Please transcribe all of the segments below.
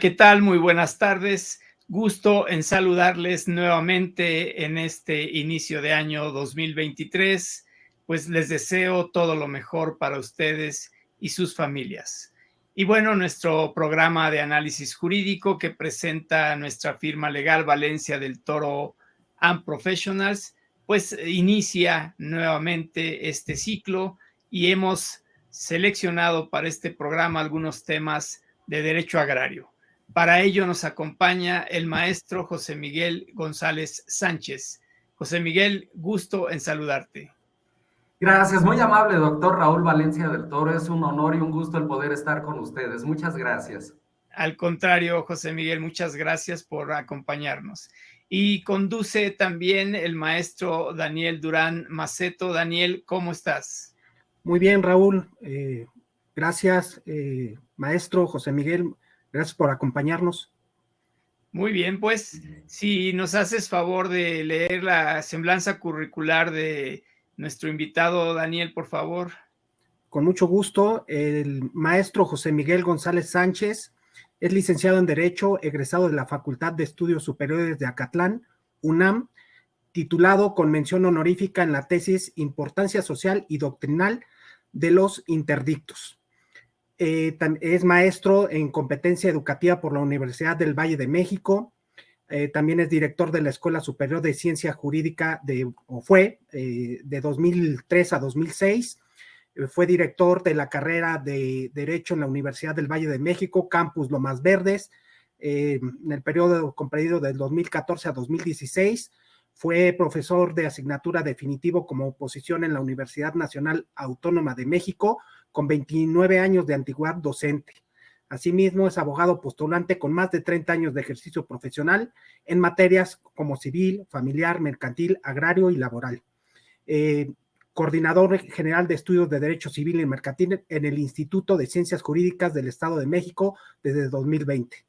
¿qué tal? Muy buenas tardes. Gusto en saludarles nuevamente en este inicio de año 2023. Pues les deseo todo lo mejor para ustedes y sus familias. Y bueno, nuestro programa de análisis jurídico que presenta nuestra firma legal Valencia del Toro and Professionals, pues inicia nuevamente este ciclo y hemos seleccionado para este programa algunos temas de derecho agrario. Para ello nos acompaña el maestro José Miguel González Sánchez. José Miguel, gusto en saludarte. Gracias, muy amable doctor Raúl Valencia del Toro. Es un honor y un gusto el poder estar con ustedes. Muchas gracias. Al contrario, José Miguel, muchas gracias por acompañarnos. Y conduce también el maestro Daniel Durán Maceto. Daniel, ¿cómo estás? Muy bien, Raúl. Eh, gracias, eh, maestro José Miguel. Gracias por acompañarnos. Muy bien, pues si nos haces favor de leer la semblanza curricular de nuestro invitado Daniel, por favor. Con mucho gusto, el maestro José Miguel González Sánchez es licenciado en Derecho, egresado de la Facultad de Estudios Superiores de Acatlán, UNAM, titulado con mención honorífica en la tesis Importancia Social y Doctrinal de los Interdictos. Eh, es maestro en competencia educativa por la Universidad del Valle de México. Eh, también es director de la Escuela Superior de Ciencia Jurídica de, o fue, eh, de 2003 a 2006. fue director de la carrera de Derecho en la Universidad del Valle de México, Campus Lomas Verdes, en el periodo comprendido del 2014 a 2016 fue profesor de asignatura definitivo como oposición en la Universidad Nacional Autónoma de México, con 29 años de antigüedad docente. Asimismo, es abogado postulante con más de 30 años de ejercicio profesional en materias como civil, familiar, mercantil, agrario y laboral. Eh, coordinador general de estudios de Derecho Civil y Mercantil en el Instituto de Ciencias Jurídicas del Estado de México desde 2020.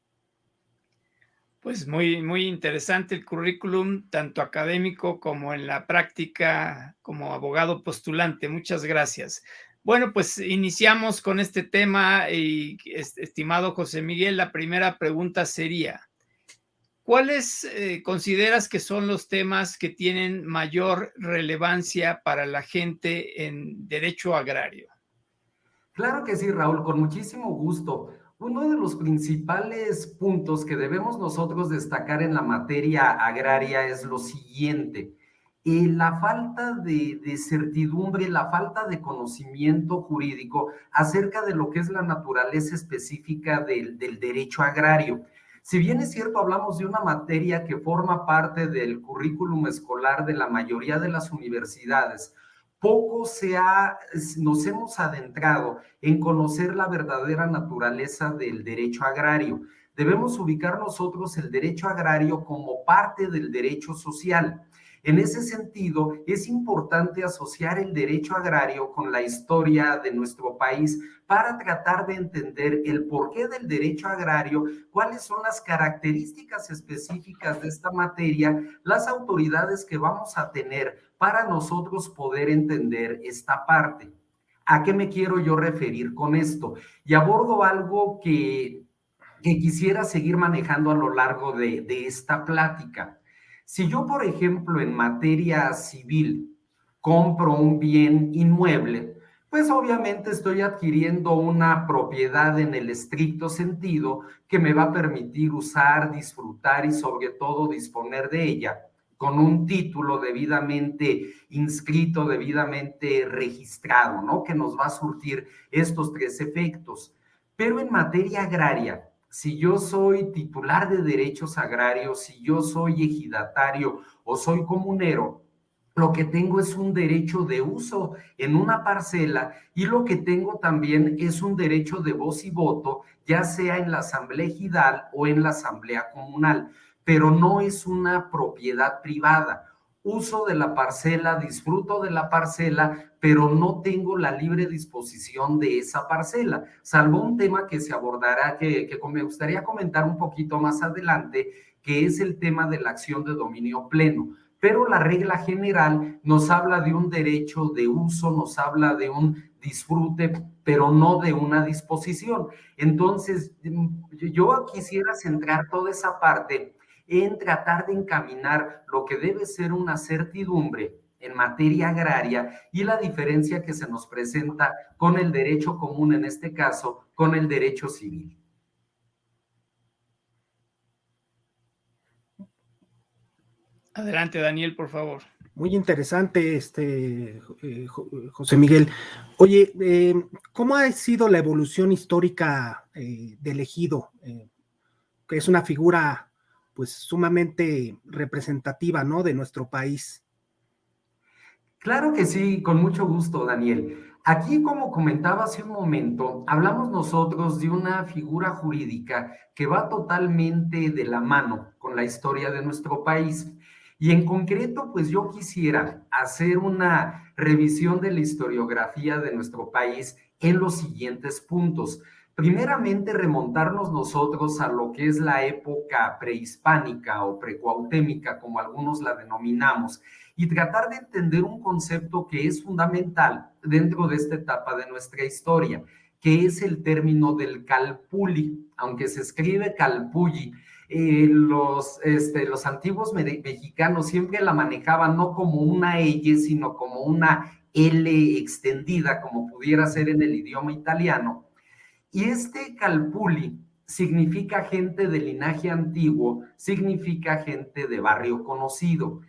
Pues muy, muy interesante el currículum, tanto académico como en la práctica como abogado postulante. Muchas gracias. Bueno, pues iniciamos con este tema y estimado José Miguel, la primera pregunta sería, ¿cuáles eh, consideras que son los temas que tienen mayor relevancia para la gente en derecho agrario? Claro que sí, Raúl, con muchísimo gusto. Uno de los principales puntos que debemos nosotros destacar en la materia agraria es lo siguiente y la falta de, certidumbre, la falta de conocimiento jurídico acerca de lo que es la naturaleza específica del, del derecho agrario. Si bien es cierto, hablamos de una materia que forma parte del currículum escolar de la mayoría de las universidades, poco se ha, nos hemos adentrado en conocer la verdadera naturaleza del derecho agrario. Debemos ubicar nosotros el derecho agrario como parte del derecho social. En ese sentido, es importante asociar el derecho agrario con la historia de nuestro país para tratar de entender el porqué del derecho agrario, cuáles son las características específicas de esta materia, las autoridades que vamos a tener para nosotros poder entender esta parte. ¿A qué me quiero yo referir con esto? Y abordo algo que, quisiera seguir manejando a lo largo de, de esta plática. Si yo, por ejemplo, en materia civil compro un bien inmueble, pues obviamente estoy adquiriendo una propiedad en el estricto sentido que me va a permitir usar, disfrutar y sobre todo disponer de ella con un título debidamente inscrito, debidamente registrado, ¿no? Que nos va a surtir estos tres efectos. Pero en materia agraria, si yo soy titular de derechos agrarios, si yo soy ejidatario o soy comunero, lo que tengo es un derecho de uso en una parcela y lo que tengo también es un derecho de voz y voto, ya sea en la asamblea ejidal o en la asamblea comunal, pero no es una propiedad privada uso de la parcela, disfruto de la parcela, pero no tengo la libre disposición de esa parcela, salvo un tema que se abordará, que, me gustaría comentar un poquito más adelante, que es el tema de la acción de dominio pleno. Pero la regla general nos habla de un derecho de uso, nos habla de un disfrute, pero no de una disposición. Entonces, yo quisiera centrar toda esa parte en tratar de encaminar lo que debe ser una certidumbre en materia agraria y la diferencia que se nos presenta con el derecho común, en este caso, con el derecho civil. Adelante, Daniel, por favor. Muy interesante, este eh, José Miguel. Oye, eh, ¿cómo ha sido la evolución histórica eh, del ejido? que es una figura, pues, sumamente representativa, ¿no? De nuestro país. Claro que sí, con mucho gusto, Daniel. Aquí, como comentaba hace un momento, hablamos nosotros de una figura jurídica que va totalmente de la mano con la historia de nuestro país. Y en concreto, pues yo quisiera hacer una revisión de la historiografía de nuestro país en los siguientes puntos. Primeramente, remontarnos nosotros a lo que es la época prehispánica o precuautémica, como algunos la denominamos, y tratar de entender un concepto que es fundamental dentro de esta etapa de nuestra historia, que es el término del calpuli, aunque se escribe calpulli. Eh, los, este, los antiguos mexicanos siempre la manejaban no como una L, sino como una L extendida, como pudiera ser en el idioma italiano. Y este calpuli significa gente de linaje antiguo, significa gente de barrio conocido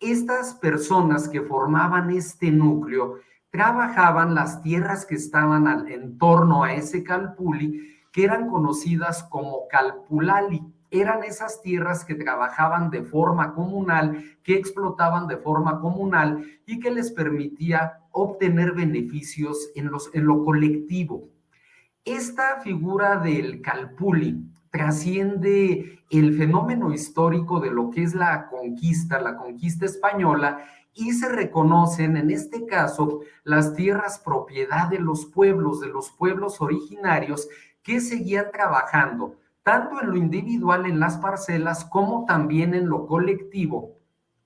estas personas que formaban este núcleo trabajaban las tierras que estaban en torno a ese calpuli, que eran conocidas como calpulali. Eran esas tierras que trabajaban de forma comunal, que explotaban de forma comunal y que les permitía obtener beneficios en, los, en lo colectivo. Esta figura del calpuli trasciende el fenómeno histórico de lo que es la conquista, la conquista española, y se reconocen en este caso las tierras propiedad de los pueblos, de los pueblos originarios que seguían trabajando tanto en lo individual, en las parcelas, como también en lo colectivo,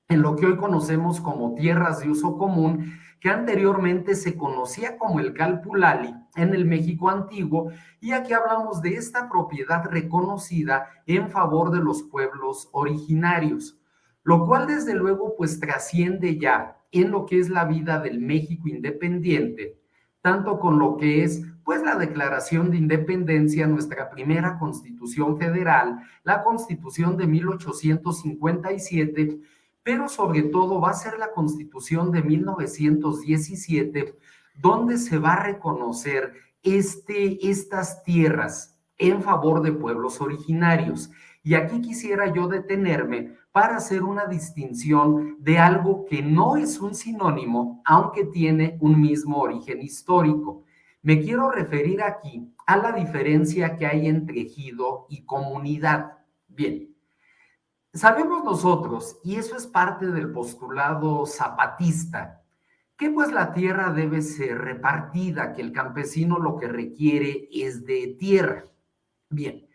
en lo que hoy conocemos como tierras de uso común, que anteriormente se conocía como el Calpulali en el México antiguo, y aquí hablamos de esta propiedad reconocida en favor de los pueblos originarios, lo cual desde luego pues trasciende ya en lo que es la vida del México independiente, tanto con lo que es pues la Declaración de Independencia, nuestra primera Constitución Federal, la Constitución de 1857, pero sobre todo va a ser la constitución de 1917, donde se va a reconocer este, estas tierras en favor de pueblos originarios. Y aquí quisiera yo detenerme para hacer una distinción de algo que no es un sinónimo, aunque tiene un mismo origen histórico. Me quiero referir aquí a la diferencia que hay entre ejido y comunidad. Bien, Sabemos nosotros, y eso es parte del postulado zapatista, que pues la tierra debe ser repartida, que el campesino lo que requiere es de tierra. Bien,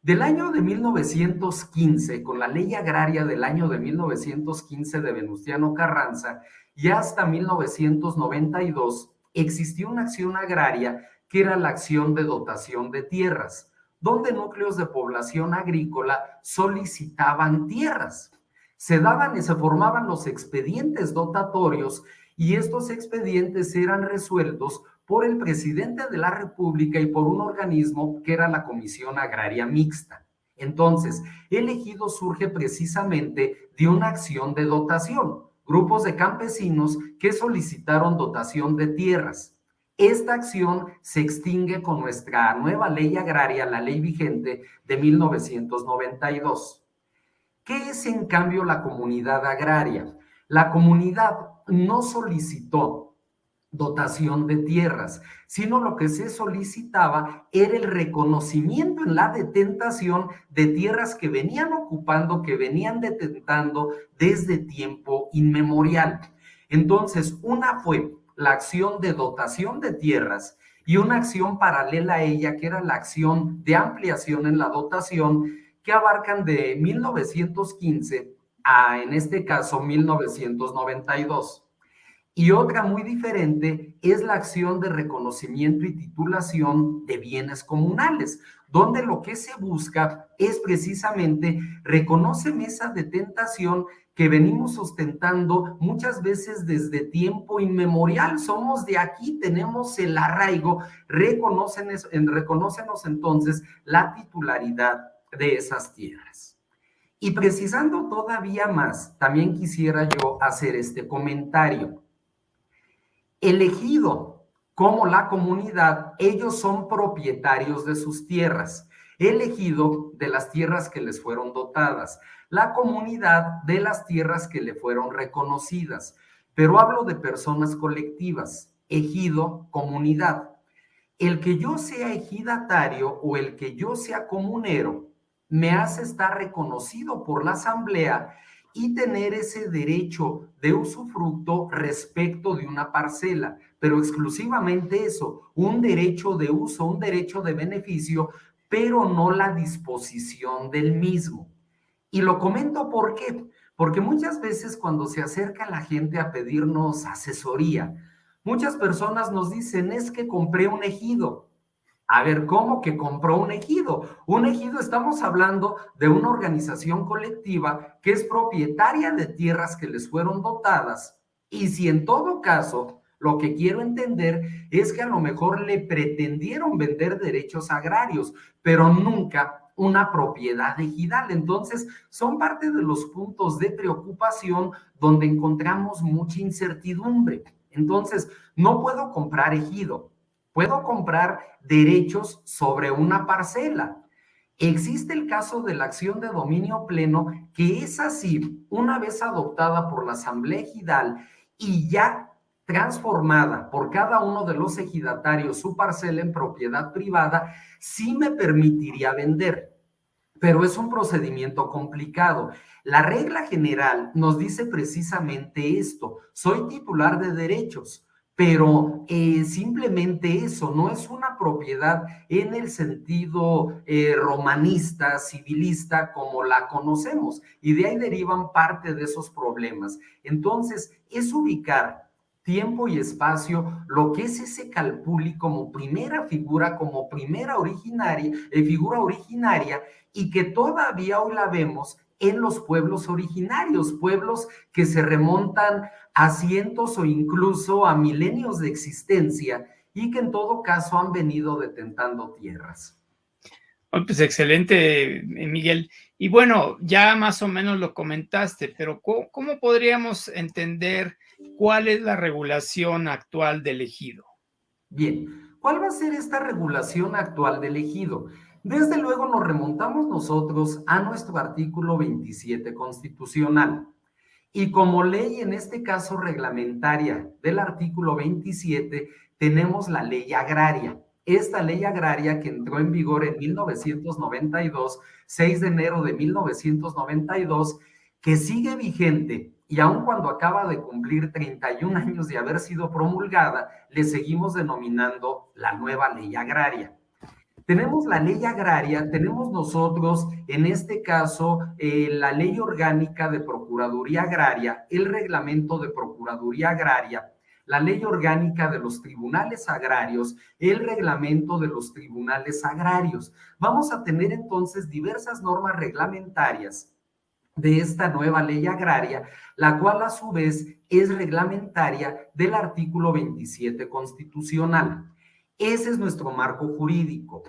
del año de 1915, con la ley agraria del año de 1915 de Venustiano Carranza, y hasta 1992, existió una acción agraria que era la acción de dotación de tierras donde núcleos de población agrícola solicitaban tierras. Se daban y se formaban los expedientes dotatorios y estos expedientes eran resueltos por el presidente de la República y por un organismo que era la Comisión Agraria Mixta. Entonces, el ejido surge precisamente de una acción de dotación, grupos de campesinos que solicitaron dotación de tierras. Esta acción se extingue con nuestra nueva ley agraria, la ley vigente de 1992. ¿Qué es en cambio la comunidad agraria? La comunidad no solicitó dotación de tierras, sino lo que se solicitaba era el reconocimiento en la detentación de tierras que venían ocupando, que venían detentando desde tiempo inmemorial. Entonces, una fue la acción de dotación de tierras y una acción paralela a ella, que era la acción de ampliación en la dotación, que abarcan de 1915 a, en este caso, 1992. Y otra muy diferente es la acción de reconocimiento y titulación de bienes comunales, donde lo que se busca es precisamente reconocer esa detentación que venimos ostentando muchas veces desde tiempo inmemorial. Somos de aquí, tenemos el arraigo, reconócenos entonces la titularidad de esas tierras. Y precisando todavía más, también quisiera yo hacer este comentario. Elegido como la comunidad, ellos son propietarios de sus tierras, elegido de las tierras que les fueron dotadas la comunidad de las tierras que le fueron reconocidas. Pero hablo de personas colectivas, ejido, comunidad. El que yo sea ejidatario o el que yo sea comunero me hace estar reconocido por la asamblea y tener ese derecho de usufructo respecto de una parcela, pero exclusivamente eso, un derecho de uso, un derecho de beneficio, pero no la disposición del mismo. Y lo comento por qué, porque muchas veces cuando se acerca la gente a pedirnos asesoría, muchas personas nos dicen, es que compré un ejido. A ver, ¿cómo que compró un ejido? Un ejido, estamos hablando de una organización colectiva que es propietaria de tierras que les fueron dotadas. Y si en todo caso, lo que quiero entender es que a lo mejor le pretendieron vender derechos agrarios, pero nunca una propiedad ejidal. Entonces, son parte de los puntos de preocupación donde encontramos mucha incertidumbre. Entonces, no puedo comprar ejido, puedo comprar derechos sobre una parcela. Existe el caso de la acción de dominio pleno, que es así, una vez adoptada por la Asamblea Ejidal y ya transformada por cada uno de los ejidatarios su parcela en propiedad privada, sí me permitiría vender. Pero es un procedimiento complicado. La regla general nos dice precisamente esto. Soy titular de derechos, pero eh, simplemente eso no es una propiedad en el sentido eh, romanista, civilista, como la conocemos. Y de ahí derivan parte de esos problemas. Entonces, es ubicar tiempo y espacio, lo que es ese calpuli como primera figura, como primera originaria, eh, figura originaria, y que todavía hoy la vemos en los pueblos originarios, pueblos que se remontan a cientos o incluso a milenios de existencia y que en todo caso han venido detentando tierras. Pues excelente, Miguel. Y bueno, ya más o menos lo comentaste, pero cómo podríamos entender ¿Cuál es la regulación actual del ejido? Bien, ¿cuál va a ser esta regulación actual del ejido? Desde luego nos remontamos nosotros a nuestro artículo 27 constitucional. Y como ley, en este caso reglamentaria del artículo 27, tenemos la ley agraria. Esta ley agraria que entró en vigor en 1992, 6 de enero de 1992, que sigue vigente y aun cuando acaba de cumplir 31 años de haber sido promulgada, le seguimos denominando la nueva ley agraria. Tenemos la ley agraria, tenemos nosotros, en este caso, eh, la ley orgánica de Procuraduría Agraria, el reglamento de Procuraduría Agraria, la ley orgánica de los tribunales agrarios, el reglamento de los tribunales agrarios. Vamos a tener entonces diversas normas reglamentarias de esta nueva ley agraria, la cual a su vez es reglamentaria del artículo 27 constitucional. Ese es nuestro marco jurídico.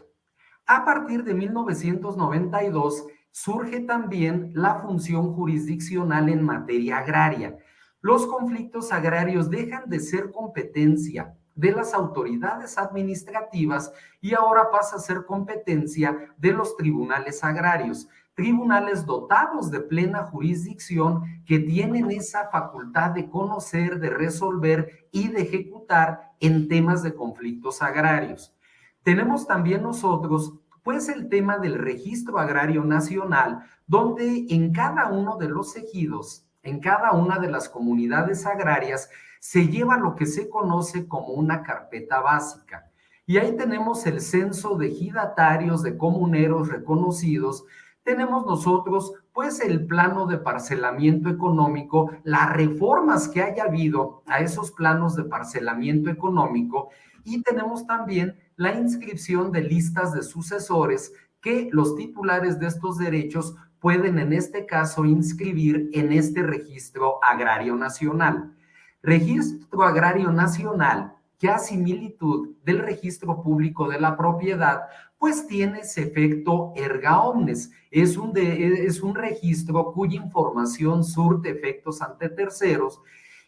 A partir de 1992 surge también la función jurisdiccional en materia agraria. Los conflictos agrarios dejan de ser competencia de las autoridades administrativas y ahora pasa a ser competencia de los tribunales agrarios tribunales dotados de plena jurisdicción que tienen esa facultad de conocer, de resolver y de ejecutar en temas de conflictos agrarios. Tenemos también nosotros, pues, el tema del registro agrario nacional, donde en cada uno de los ejidos, en cada una de las comunidades agrarias, se lleva lo que se conoce como una carpeta básica. Y ahí tenemos el censo de ejidatarios, de comuneros reconocidos, tenemos nosotros pues el plano de parcelamiento económico, las reformas que haya habido a esos planos de parcelamiento económico y tenemos también la inscripción de listas de sucesores que los titulares de estos derechos pueden en este caso inscribir en este registro agrario nacional. Registro agrario nacional que a similitud del registro público de la propiedad, pues tiene ese efecto erga omnes. Es un, es un registro cuya información surte efectos ante terceros.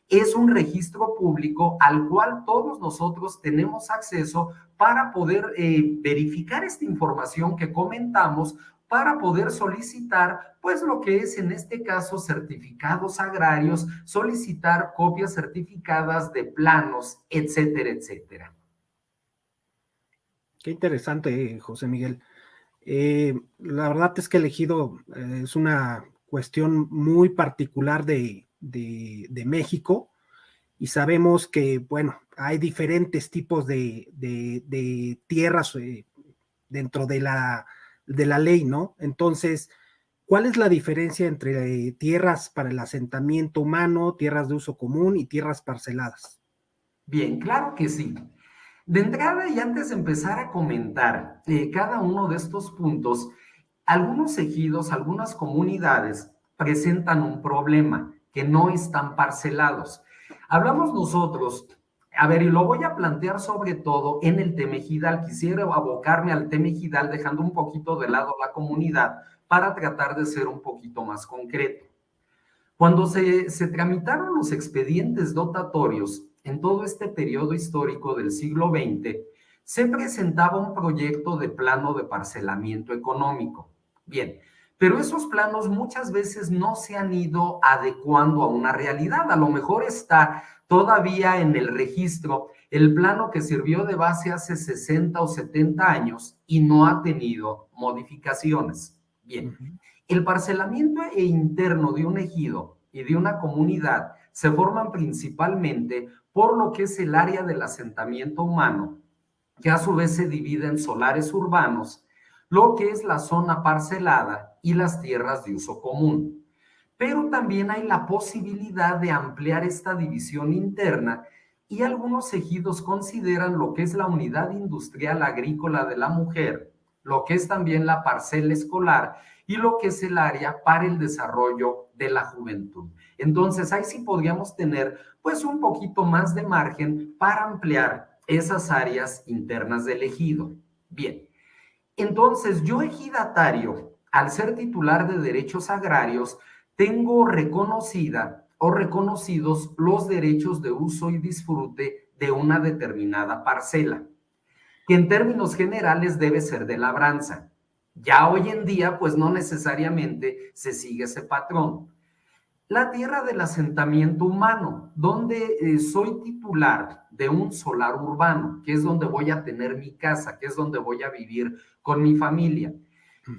Es un registro público al cual todos nosotros tenemos acceso para poder eh, verificar esta información que comentamos para poder solicitar, pues lo que es en este caso certificados agrarios, solicitar copias certificadas de planos, etcétera, etcétera. Qué interesante, José Miguel. Eh, la verdad es que elegido eh, es una cuestión muy particular de, México y sabemos que, bueno, hay diferentes tipos de, tierras eh, dentro de la de la ley, ¿no? Entonces, ¿cuál es la diferencia entre tierras para el asentamiento humano, tierras de uso común y tierras parceladas? Bien, claro que sí. De entrada y antes de empezar a comentar eh, cada uno de estos puntos, algunos ejidos, algunas comunidades presentan un problema que no están parcelados. Hablamos nosotros a ver, y lo voy a plantear sobre todo en el temejidal. Quisiera abocarme al temejidal dejando un poquito de lado la comunidad para tratar de ser un poquito más concreto. Cuando se, se tramitaron los expedientes dotatorios en todo este periodo histórico del siglo XX, se presentaba un proyecto de plano de parcelamiento económico. Bien, pero esos planos muchas veces no se han ido adecuando a una realidad. A lo mejor está todavía en el registro el plano que sirvió de base hace 60 o 70 años y no ha tenido modificaciones. Bien, el parcelamiento e interno de un ejido y de una comunidad se forman principalmente por lo que es el área del asentamiento humano, que a su vez se divide en solares urbanos, lo que es la zona parcelada y las tierras de uso común. Pero también hay la posibilidad de ampliar esta división interna y algunos ejidos consideran lo que es la unidad industrial agrícola de la mujer, lo que es también la parcela escolar y lo que es el área para el desarrollo de la juventud. Entonces, ahí sí podríamos tener pues un poquito más de margen para ampliar esas áreas internas del ejido. Bien, entonces yo ejidatario al ser titular de derechos agrarios, tengo reconocida o reconocidos los derechos de uso y disfrute de una determinada parcela, que en términos generales debe ser de labranza. Ya hoy en día, pues no necesariamente se sigue ese patrón. La tierra del asentamiento humano, donde eh, soy titular de un solar urbano, que es donde voy a tener mi casa, que es donde voy a vivir con mi familia.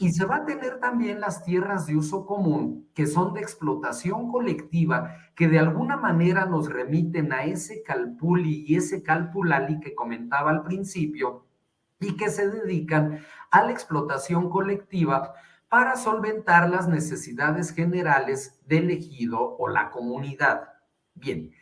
Y se va a tener también las tierras de uso común, que son de explotación colectiva, que de alguna manera nos remiten a ese calpuli y ese calpulali que comentaba al principio, y que se dedican a la explotación colectiva para solventar las necesidades generales del ejido o la comunidad. Bien,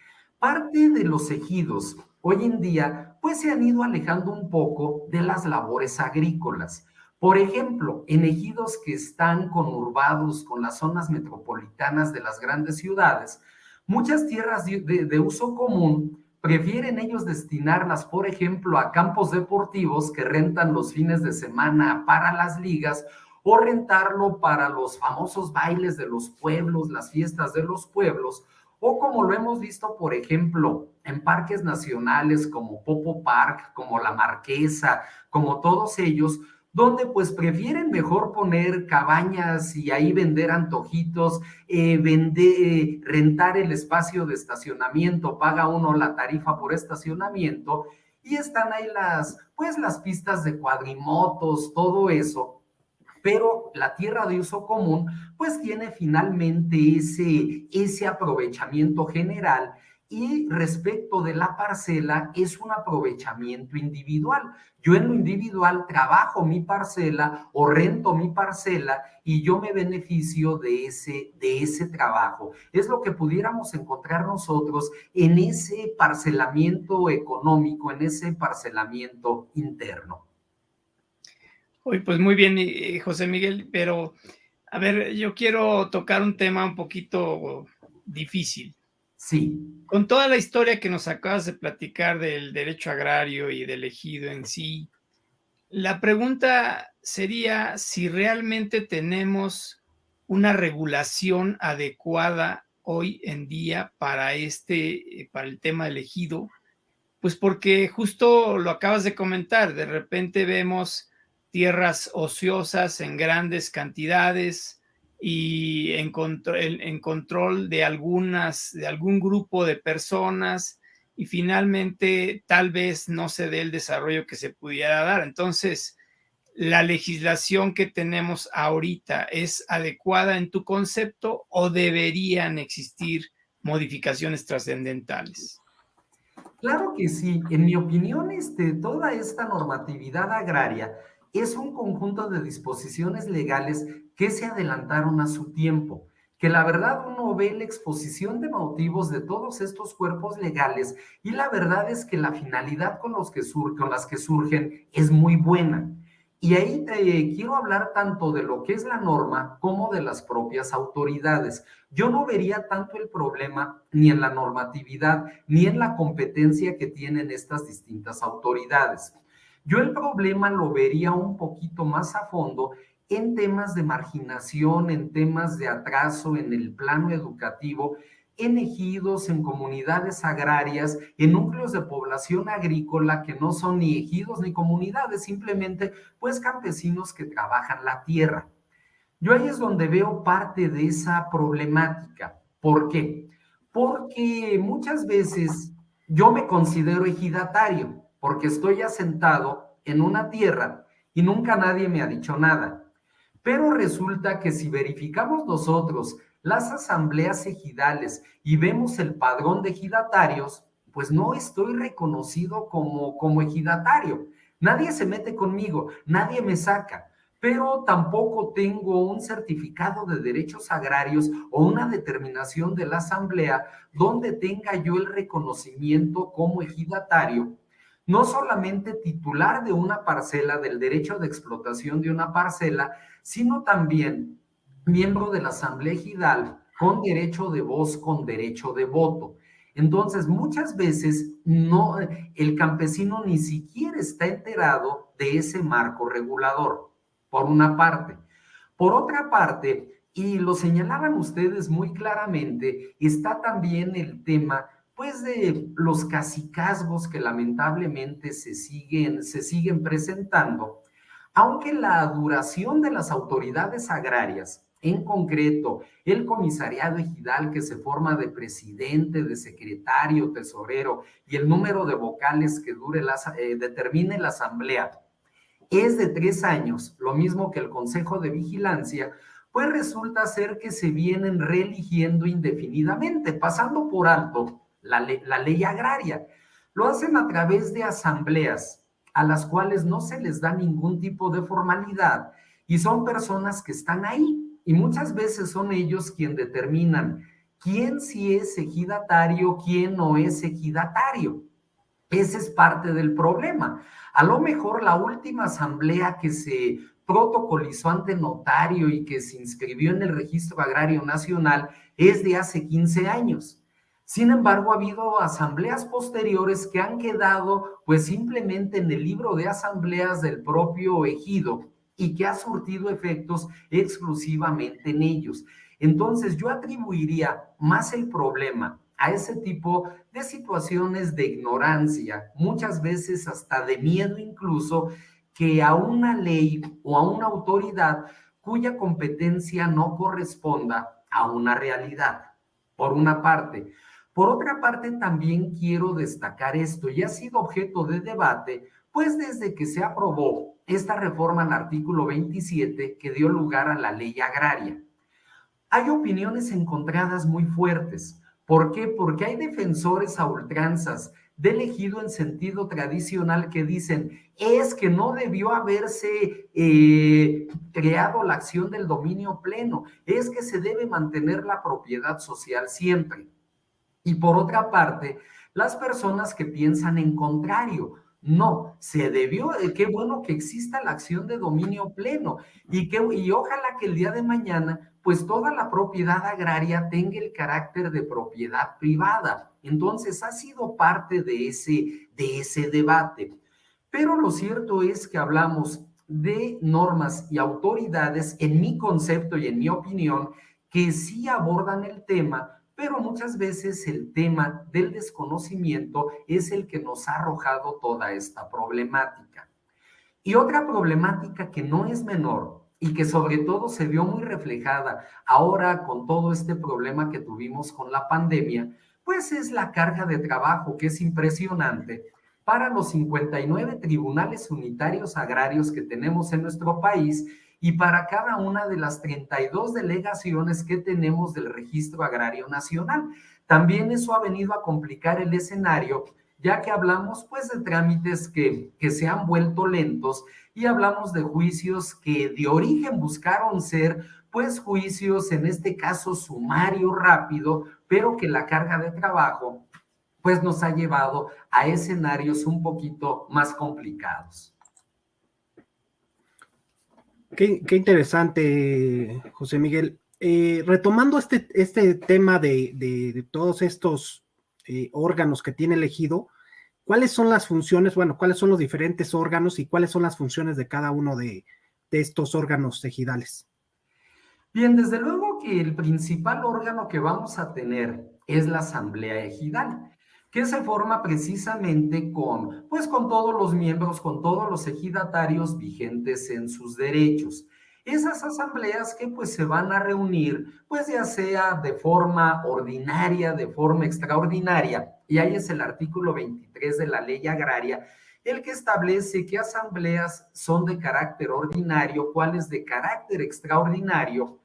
parte de los ejidos hoy en día pues se han ido alejando un poco de las labores agrícolas por ejemplo, en ejidos que están conurbados con las zonas metropolitanas de las grandes ciudades, muchas tierras de, uso común prefieren ellos destinarlas, por ejemplo, a campos deportivos que rentan los fines de semana para las ligas o rentarlo para los famosos bailes de los pueblos, las fiestas de los pueblos, o como lo hemos visto, por ejemplo, en parques nacionales como Popo Park, como La Marquesa, como todos ellos, donde pues prefieren mejor poner cabañas y ahí vender antojitos, eh, vender, rentar el espacio de estacionamiento, paga uno la tarifa por estacionamiento y están ahí las, pues las pistas de cuadrimotos, todo eso. Pero la tierra de uso común pues tiene finalmente ese, ese aprovechamiento general y respecto de la parcela es un aprovechamiento individual. Yo en lo individual trabajo mi parcela o rento mi parcela y yo me beneficio de ese, de ese trabajo. Es lo que pudiéramos encontrar nosotros en ese parcelamiento económico, en ese parcelamiento interno. Hoy, pues muy bien, José Miguel, pero a ver, yo quiero tocar un tema un poquito difícil. Sí. Con toda la historia que nos acabas de platicar del derecho agrario y del ejido en sí, la pregunta sería si realmente tenemos una regulación adecuada hoy en día para este, para el tema del ejido, pues porque justo lo acabas de comentar, de repente vemos tierras ociosas en grandes cantidades, y en, control de algunas, de algún grupo de personas y finalmente tal vez no se dé el desarrollo que se pudiera dar. Entonces, la legislación que tenemos ahorita es adecuada en tu concepto o deberían existir modificaciones trascendentales? Claro que sí. En mi opinión, este, toda esta normatividad agraria es un conjunto de disposiciones legales que se adelantaron a su tiempo, que la verdad uno ve la exposición de motivos de todos estos cuerpos legales y la verdad es que la finalidad con, los que con las que surgen es muy buena. Y ahí quiero hablar tanto de lo que es la norma como de las propias autoridades. Yo no vería tanto el problema ni en la normatividad ni en la competencia que tienen estas distintas autoridades. Yo el problema lo vería un poquito más a fondo en temas de marginación, en temas de atraso en el plano educativo, en ejidos, en comunidades agrarias, en núcleos de población agrícola que no son ni ejidos ni comunidades, simplemente pues campesinos que trabajan la tierra. Yo ahí es donde veo parte de esa problemática. ¿Por qué? Porque muchas veces yo me considero ejidatario porque estoy asentado en una tierra y nunca nadie me ha dicho nada. Pero resulta que si verificamos nosotros las asambleas ejidales y vemos el padrón de ejidatarios, pues no estoy reconocido como, como ejidatario. Nadie se mete conmigo, nadie me saca, pero tampoco tengo un certificado de derechos agrarios o una determinación de la asamblea donde tenga yo el reconocimiento como ejidatario no solamente titular de una parcela, del derecho de explotación de una parcela, sino también miembro de la Asamblea Ejidal con derecho de voz, con derecho de voto. Entonces, muchas veces no, el campesino ni siquiera está enterado de ese marco regulador, por una parte. Por otra parte, y lo señalaban ustedes muy claramente, está también el tema pues de los cacicazgos que lamentablemente se siguen, se siguen presentando, aunque la duración de las autoridades agrarias, en concreto el comisariado ejidal que se forma de presidente, de secretario, tesorero y el número de vocales que dure la, eh, determine la asamblea, es de tres años, lo mismo que el Consejo de Vigilancia, pues resulta ser que se vienen reeligiendo indefinidamente, pasando por alto la, ley agraria. Lo hacen a través de asambleas a las cuales no se les da ningún tipo de formalidad y son personas que están ahí y muchas veces son ellos quien determinan quién sí es ejidatario, quién no es ejidatario. Ese es parte del problema. A lo mejor la última asamblea que se protocolizó ante notario y que se inscribió en el Registro Agrario Nacional es de hace 15 años. Sin embargo, ha habido asambleas posteriores que han quedado pues simplemente en el libro de asambleas del propio ejido y que ha surtido efectos exclusivamente en ellos. Entonces, yo atribuiría más el problema a ese tipo de situaciones de ignorancia, muchas veces hasta de miedo incluso, que a una ley o a una autoridad cuya competencia no corresponda a una realidad, por una parte. Por otra parte, también quiero destacar esto, y ha sido objeto de debate, pues desde que se aprobó esta reforma al artículo 27 que dio lugar a la ley agraria. Hay opiniones encontradas muy fuertes, ¿Por qué? Porque hay defensores a ultranzas del ejido en sentido tradicional que dicen es que no debió haberse eh, creado la acción del dominio pleno, es que se debe mantener la propiedad social siempre. Y por otra parte, las personas que piensan en contrario, no, se debió, qué bueno que exista la acción de dominio pleno y, que, y ojalá que el día de mañana, pues toda la propiedad agraria tenga el carácter de propiedad privada. Entonces ha sido parte de ese, de ese debate. Pero lo cierto es que hablamos de normas y autoridades, en mi concepto y en mi opinión, que sí abordan el tema, pero muchas veces el tema del desconocimiento es el que nos ha arrojado toda esta problemática. Y otra problemática que no es menor y que sobre todo se vio muy reflejada ahora con todo este problema que tuvimos con la pandemia, pues es la carga de trabajo que es impresionante para los 59 tribunales unitarios agrarios que tenemos en nuestro país y para cada una de las 32 delegaciones que tenemos del Registro Agrario Nacional. También eso ha venido a complicar el escenario, ya que hablamos pues de trámites que, que se han vuelto lentos y hablamos de juicios que de origen buscaron ser pues juicios, en este caso sumario rápido, pero que la carga de trabajo pues nos ha llevado a escenarios un poquito más complicados. Qué, interesante, José Miguel. Eh, retomando este, este tema de, todos estos eh, órganos que tiene elegido, ¿cuáles son las funciones, bueno, cuáles son los diferentes órganos y cuáles son las funciones de cada uno de, de estos órganos ejidales? Bien, desde luego que el principal órgano que vamos a tener es la Asamblea Ejidal que se forma precisamente con, pues con todos los miembros, con todos los ejidatarios vigentes en sus derechos. Esas asambleas que pues se van a reunir, pues ya sea de forma ordinaria, de forma extraordinaria, y ahí es el artículo 23 de la ley agraria, el que establece que asambleas son de carácter ordinario, cuáles de carácter extraordinario,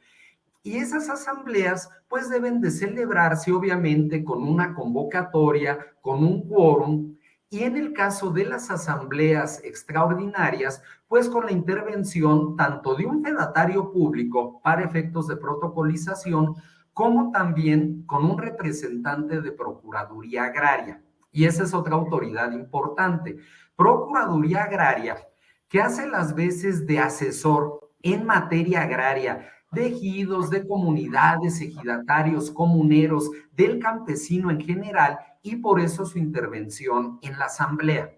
y esas asambleas pues deben de celebrarse obviamente con una convocatoria, con un quórum y en el caso de las asambleas extraordinarias, pues con la intervención tanto de un fedatario público para efectos de protocolización, como también con un representante de Procuraduría Agraria. Y esa es otra autoridad importante. Procuraduría Agraria, que hace las veces de asesor en materia agraria de de comunidades, ejidatarios, comuneros, del campesino en general y por eso su intervención en la asamblea.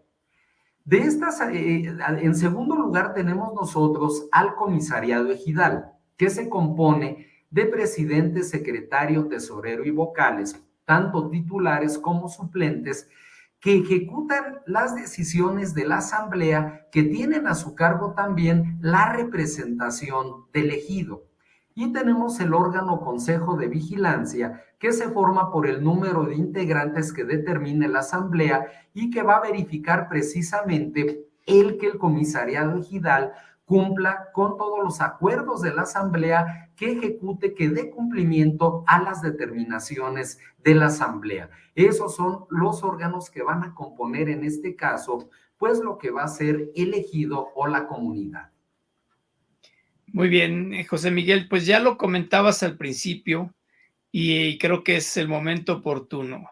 De estas, eh, en segundo lugar tenemos nosotros al comisariado ejidal, que se compone de presidente, secretario, tesorero y vocales, tanto titulares como suplentes, que ejecutan las decisiones de la asamblea que tienen a su cargo también la representación del ejido. Y tenemos el órgano Consejo de Vigilancia, que se forma por el número de integrantes que determine la Asamblea y que va a verificar precisamente el que el comisariado ejidal cumpla con todos los acuerdos de la Asamblea, que ejecute, que dé cumplimiento a las determinaciones de la Asamblea. Esos son los órganos que van a componer en este caso, pues lo que va a ser elegido o la comunidad. Muy bien, eh, José Miguel, pues ya lo comentabas al principio y creo que es el momento oportuno.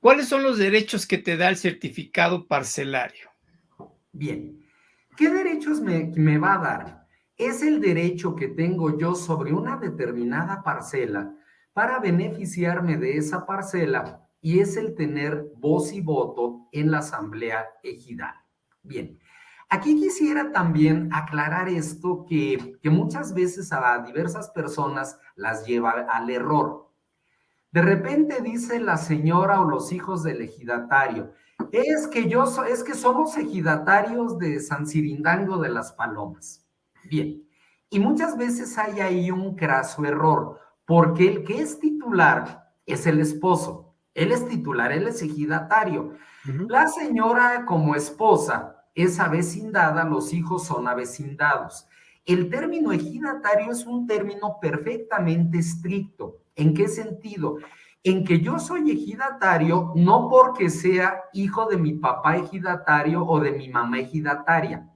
¿Cuáles son los derechos que te da el certificado parcelario? Bien, ¿qué derechos me, me va a dar? Es el derecho que tengo yo sobre una determinada parcela para beneficiarme de esa parcela y es el tener voz y voto en la asamblea ejidal. Bien, Aquí quisiera también aclarar esto que, muchas veces a diversas personas las lleva al error. De repente dice la señora o los hijos del ejidatario, es que yo es que somos ejidatarios de San Cirindango de las Palomas. Bien, y muchas veces hay ahí un craso error, porque el que es titular es el esposo. Él es titular, él es ejidatario. La señora como esposa es avecindada, los hijos son avecindados. El término ejidatario es un término perfectamente estricto. ¿En qué sentido? en que yo soy ejidatario no porque sea hijo de mi papá ejidatario o de mi mamá ejidataria.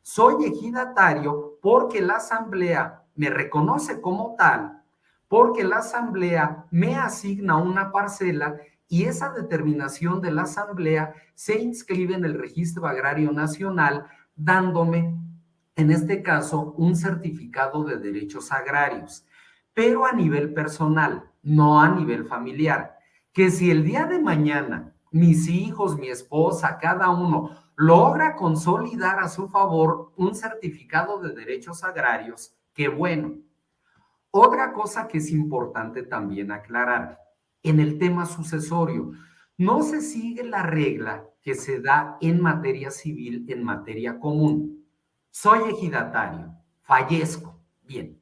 Soy ejidatario porque la asamblea me reconoce como tal, porque la asamblea me asigna una parcela y esa determinación de la asamblea se inscribe en el registro agrario nacional dándome, en este caso, un certificado de derechos agrarios, pero a nivel personal no a nivel familiar. Que si el día de mañana mis hijos, mi esposa, cada uno logra consolidar a su favor un certificado de derechos agrarios, qué bueno. Otra cosa que es importante también aclarar, en el tema sucesorio, no se sigue la regla que se da en materia civil, en materia común. Soy ejidatario, fallezco. Bien,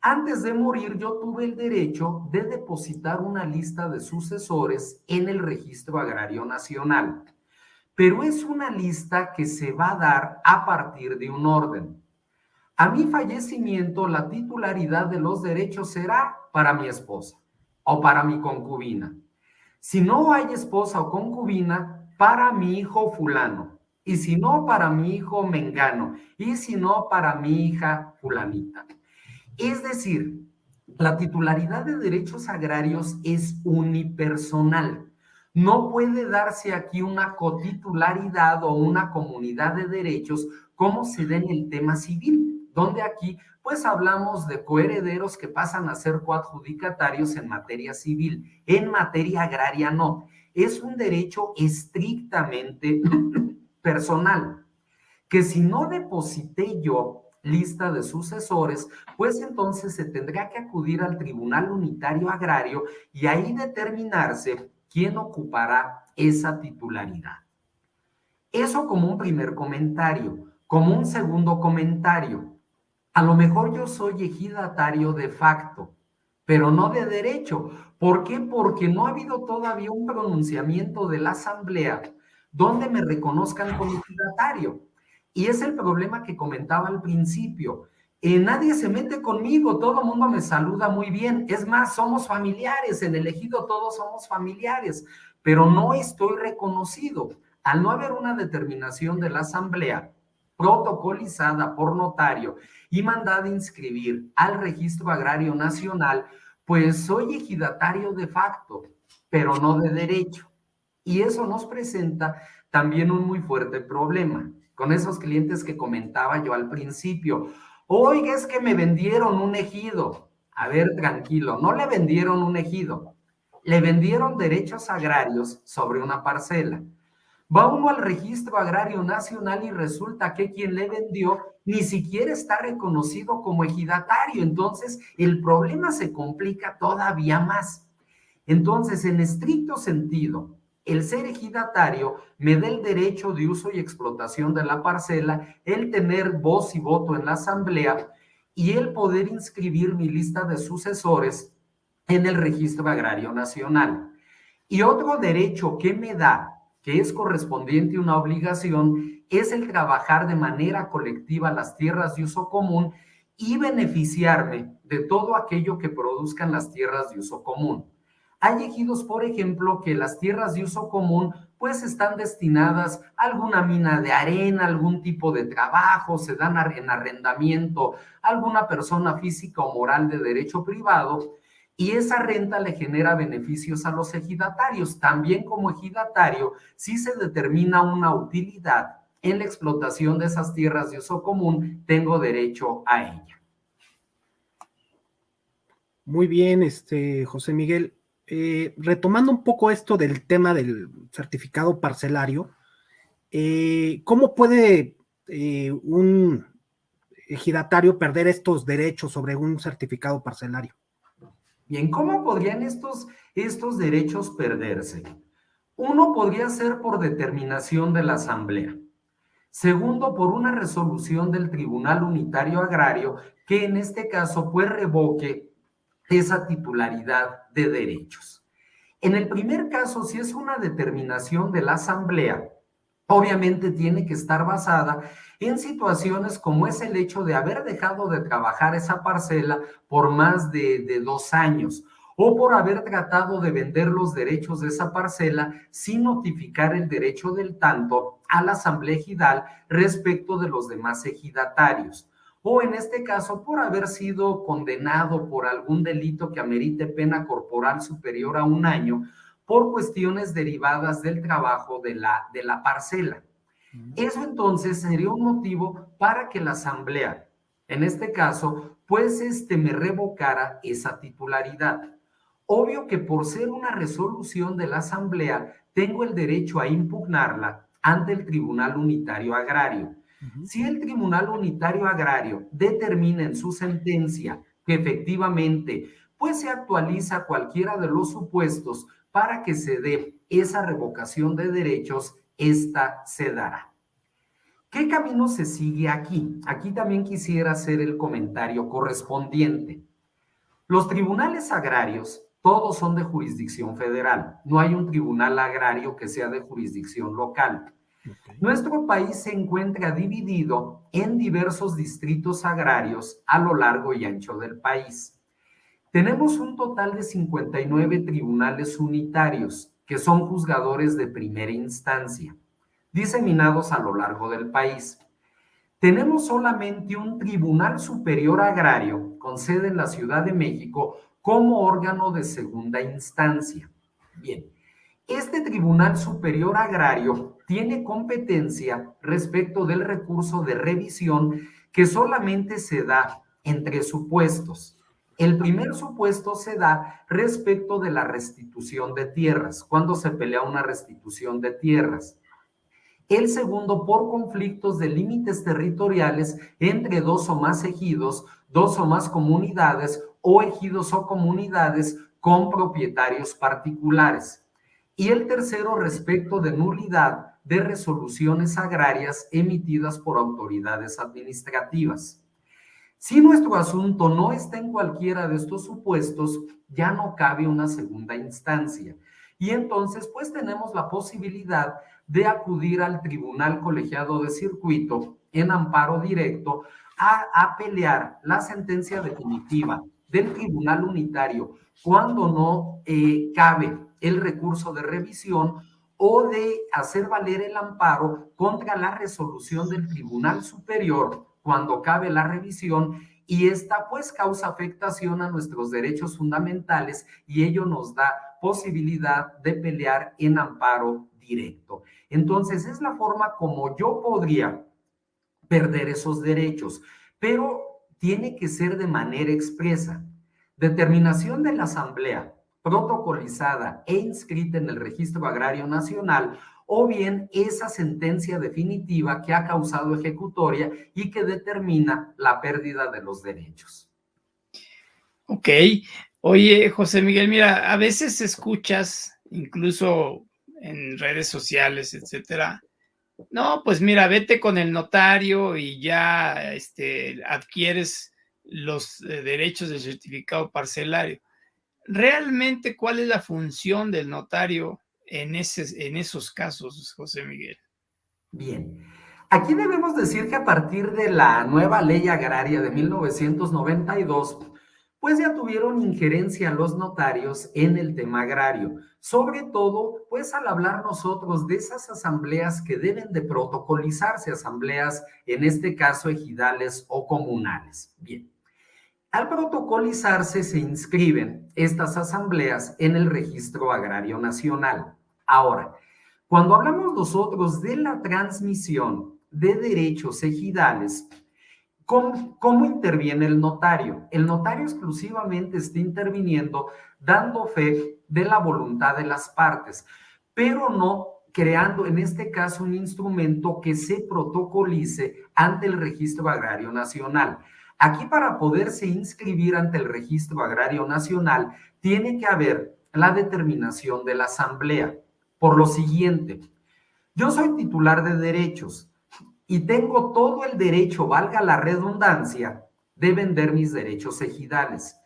antes de morir, yo tuve el derecho de depositar una lista de sucesores en el Registro Agrario Nacional, pero es una lista que se va a dar a partir de un orden. A mi fallecimiento, la titularidad de los derechos será para mi esposa o para mi concubina. Si no hay esposa o concubina, para mi hijo fulano. Y si no, para mi hijo mengano. Y si no, para mi hija fulanita. Es decir, la titularidad de derechos agrarios es unipersonal. No puede darse aquí una cotitularidad o una comunidad de derechos como se da en el tema civil, donde aquí pues hablamos de coherederos que pasan a ser coadjudicatarios en materia civil. En materia agraria no. Es un derecho estrictamente personal, que si no deposité yo lista de sucesores, pues entonces se tendrá que acudir al Tribunal Unitario Agrario y ahí determinarse quién ocupará esa titularidad. Eso como un primer comentario. Como un segundo comentario, a lo mejor yo soy ejidatario de facto, pero no de derecho. ¿Por qué? Porque no ha habido todavía un pronunciamiento de la Asamblea donde me reconozcan como ejidatario. Y es el problema que comentaba al principio. Eh, nadie se mete conmigo, todo el mundo me saluda muy bien. Es más, somos familiares, en el ejido todos somos familiares, pero no estoy reconocido. Al no haber una determinación de la asamblea protocolizada por notario y mandada a inscribir al registro agrario nacional, pues soy ejidatario de facto, pero no de derecho. Y eso nos presenta también un muy fuerte problema con esos clientes que comentaba yo al principio. Oiga, es que me vendieron un ejido. A ver, tranquilo, no le vendieron un ejido, le vendieron derechos agrarios sobre una parcela. Va uno al registro agrario nacional y resulta que quien le vendió ni siquiera está reconocido como ejidatario. Entonces, el problema se complica todavía más. Entonces, en estricto sentido, el ser ejidatario me da el derecho de uso y explotación de la parcela, el tener voz y voto en la asamblea y el poder inscribir mi lista de sucesores en el registro agrario nacional. Y otro derecho que me da, que es correspondiente una obligación, es el trabajar de manera colectiva las tierras de uso común y beneficiarme de todo aquello que produzcan las tierras de uso común. Hay ejidos, por ejemplo, que las tierras de uso común pues están destinadas a alguna mina de arena, algún tipo de trabajo, se dan en arrendamiento alguna persona física o moral de derecho privado y esa renta le genera beneficios a los ejidatarios. También como ejidatario, si se determina una utilidad en la explotación de esas tierras de uso común, tengo derecho a ella. Muy bien, este José Miguel. Eh, retomando un poco esto del tema del certificado parcelario, eh, ¿cómo puede eh, un ejidatario perder estos derechos sobre un certificado parcelario? Bien, ¿cómo podrían estos, estos derechos perderse? Uno podría ser por determinación de la Asamblea. Segundo, por una resolución del Tribunal Unitario Agrario que en este caso pues revoque esa titularidad de derechos. En el primer caso, si es una determinación de la Asamblea, obviamente tiene que estar basada en situaciones como es el hecho de haber dejado de trabajar esa parcela por más de, dos años o por haber tratado de vender los derechos de esa parcela sin notificar el derecho del tanto a la asamblea ejidal respecto de los demás ejidatarios o en este caso por haber sido condenado por algún delito que amerite pena corporal superior a un año por cuestiones derivadas del trabajo de la, de la parcela. Eso entonces sería un motivo para que la asamblea, en este caso, pues este me revocara esa titularidad. Obvio que por ser una resolución de la Asamblea, tengo el derecho a impugnarla ante el Tribunal Unitario Agrario. Si el Tribunal Unitario Agrario determina en su sentencia que efectivamente pues se actualiza cualquiera de los supuestos para que se dé esa revocación de derechos, esta se dará. ¿Qué camino se sigue aquí? Aquí también quisiera hacer el comentario correspondiente. Los tribunales agrarios todos son de jurisdicción federal. No hay un tribunal agrario que sea de jurisdicción local. Nuestro país se encuentra dividido en diversos distritos agrarios a lo largo y ancho del país. Tenemos un total de 59 tribunales unitarios, que son juzgadores de primera instancia, diseminados a lo largo del país. Tenemos solamente un Tribunal Superior Agrario, con sede en la Ciudad de México, como órgano de segunda instancia. Bien, este Tribunal Superior Agrario tiene competencia respecto del recurso de revisión que solamente se da entre supuestos. El primer supuesto se da respecto de la restitución de tierras, cuando se pelea una restitución de tierras. El segundo por conflictos de límites territoriales entre dos o más ejidos, dos o más comunidades o ejidos o comunidades con propietarios particulares. Y el tercero respecto de nulidad de resoluciones agrarias emitidas por autoridades administrativas. Si nuestro asunto no está en cualquiera de estos supuestos, ya no cabe una segunda instancia. Y entonces, pues tenemos la posibilidad de acudir al Tribunal Colegiado de Circuito en amparo directo a, a pelear la sentencia definitiva del Tribunal Unitario cuando no eh, cabe el recurso de revisión o de hacer valer el amparo contra la resolución del Tribunal Superior cuando cabe la revisión y esta pues causa afectación a nuestros derechos fundamentales y ello nos da posibilidad de pelear en amparo directo. Entonces es la forma como yo podría perder esos derechos, pero tiene que ser de manera expresa. Determinación de la Asamblea protocolizada e inscrita en el Registro Agrario Nacional o bien esa sentencia definitiva que ha causado ejecutoria y que determina la pérdida de los derechos. Ok. Oye, José Miguel, mira, a veces escuchas, incluso en redes sociales, etcétera, no, pues mira, vete con el notario y ya este, adquieres los eh, derechos del certificado parcelario. ¿Realmente cuál es la función del notario en, esos casos, José Miguel? Bien. Aquí debemos decir que a partir de la nueva ley agraria de 1992, pues ya tuvieron injerencia los notarios en el tema agrario, sobre todo pues al hablar nosotros de esas asambleas que deben de protocolizarse, asambleas en este caso ejidales o comunales. Bien, al protocolizarse se inscriben estas asambleas en el Registro Agrario Nacional. Ahora, cuando hablamos nosotros de la transmisión de derechos ejidales, ¿Cómo, interviene el notario? El notario exclusivamente está interviniendo dando fe de la voluntad de las partes, pero no creando en este caso un instrumento que se protocolice ante el Registro Agrario Nacional. Aquí para poderse inscribir ante el Registro Agrario Nacional tiene que haber la determinación de la Asamblea. Por lo siguiente, yo soy titular de derechos y tengo todo el derecho, valga la redundancia, de vender mis derechos ejidales.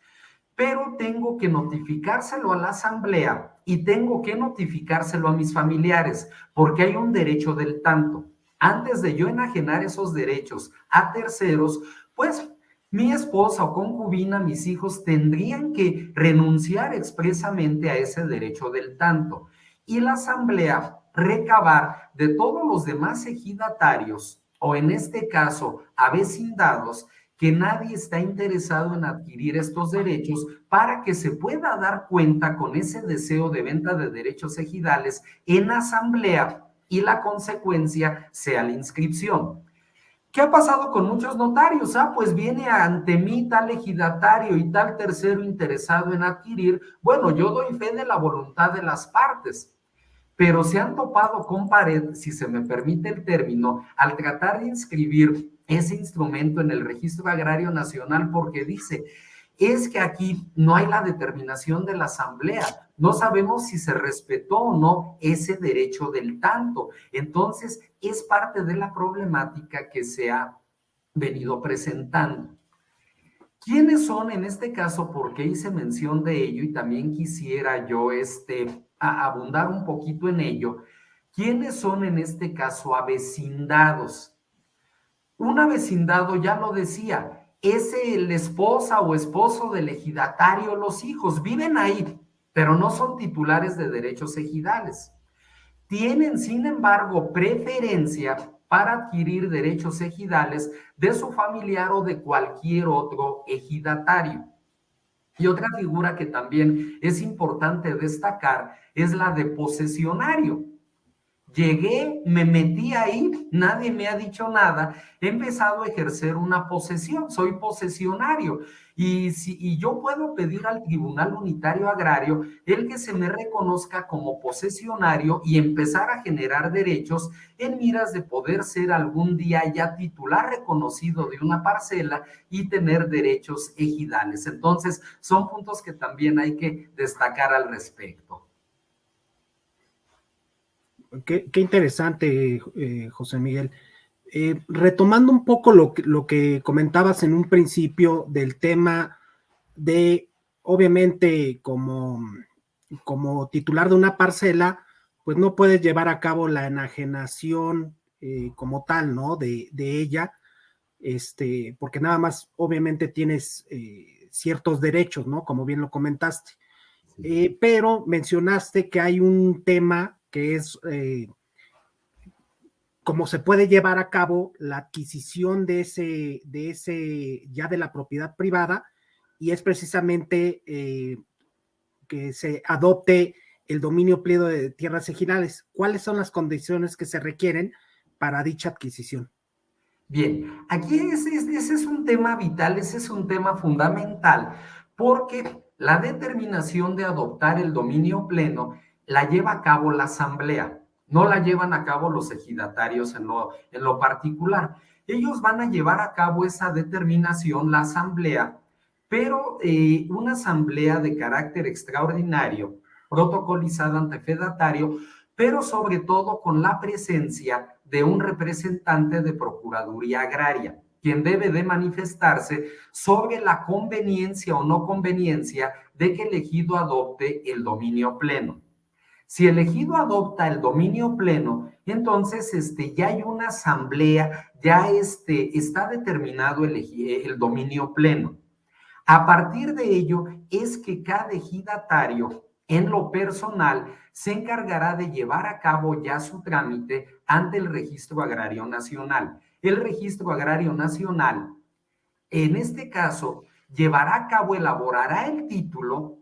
Pero tengo que notificárselo a la asamblea y tengo que notificárselo a mis familiares, porque hay un derecho del tanto. Antes de yo enajenar esos derechos a terceros, pues mi esposa o concubina, mis hijos, tendrían que renunciar expresamente a ese derecho del tanto. Y la asamblea recabar de todos los demás ejidatarios, o en este caso, avecindados, que nadie está interesado en adquirir estos derechos para que se pueda dar cuenta con ese deseo de venta de derechos ejidales en asamblea y la consecuencia sea la inscripción. ¿Qué ha pasado con muchos notarios? Ah, pues viene ante mí tal ejidatario y tal tercero interesado en adquirir. Bueno, yo doy fe de la voluntad de las partes, pero se han topado con pared, si se me permite el término, al tratar de inscribir ese instrumento en el Registro Agrario Nacional porque dice, es que aquí no hay la determinación de la Asamblea. No sabemos si se respetó o no ese derecho del tanto. Entonces, es parte de la problemática que se ha venido presentando. ¿Quiénes son en este caso? Porque hice mención de ello y también quisiera yo este, abundar un poquito en ello. ¿Quiénes son en este caso avecindados? Un avecindado, ya lo decía, es el esposa o esposo del ejidatario, los hijos, viven ahí, pero no son titulares de derechos ejidales. Tienen, sin embargo, preferencia para adquirir derechos ejidales de su familiar o de cualquier otro ejidatario. Y otra figura que también es importante destacar es la de posesionario. Llegué, me metí ahí, nadie me ha dicho nada, he empezado a ejercer una posesión, soy posesionario. Y, si, y yo puedo pedir al Tribunal Unitario Agrario el que se me reconozca como posesionario y empezar a generar derechos en miras de poder ser algún día ya titular reconocido de una parcela y tener derechos ejidales. Entonces, son puntos que también hay que destacar al respecto. Qué, interesante, eh, José Miguel. Eh, retomando un poco lo, lo, que comentabas en un principio del tema de, obviamente, como, como titular de una parcela, pues no puedes llevar a cabo la enajenación eh, como tal, ¿no? De, de, ella, este, porque nada más, obviamente, tienes ciertos derechos, ¿no? Como bien lo comentaste. pero mencionaste que hay un tema que es eh, cómo se puede llevar a cabo la adquisición de ese, de ese, ya de la propiedad privada, y es precisamente eh, que se adopte el dominio pleno de tierras ejidales. ¿Cuáles son las condiciones que se requieren para dicha adquisición? Bien, aquí ese es un tema vital, ese es un tema fundamental, porque la determinación de adoptar el dominio pleno la lleva a cabo la asamblea, no la llevan a cabo los ejidatarios en lo, en lo particular. Ellos van a llevar a cabo esa determinación, la asamblea, pero eh, una asamblea de carácter extraordinario, protocolizada ante fedatario, pero sobre todo con la presencia de un representante de Procuraduría Agraria, quien debe de manifestarse sobre la conveniencia o no conveniencia de que el ejido adopte el dominio pleno. Si el ejido adopta el dominio pleno, entonces este, ya hay una asamblea, ya este, está determinado el, el dominio pleno. A partir de ello es que cada ejidatario en lo personal se encargará de llevar a cabo ya su trámite ante el Registro Agrario Nacional. El Registro Agrario Nacional, en este caso, llevará a cabo, elaborará el título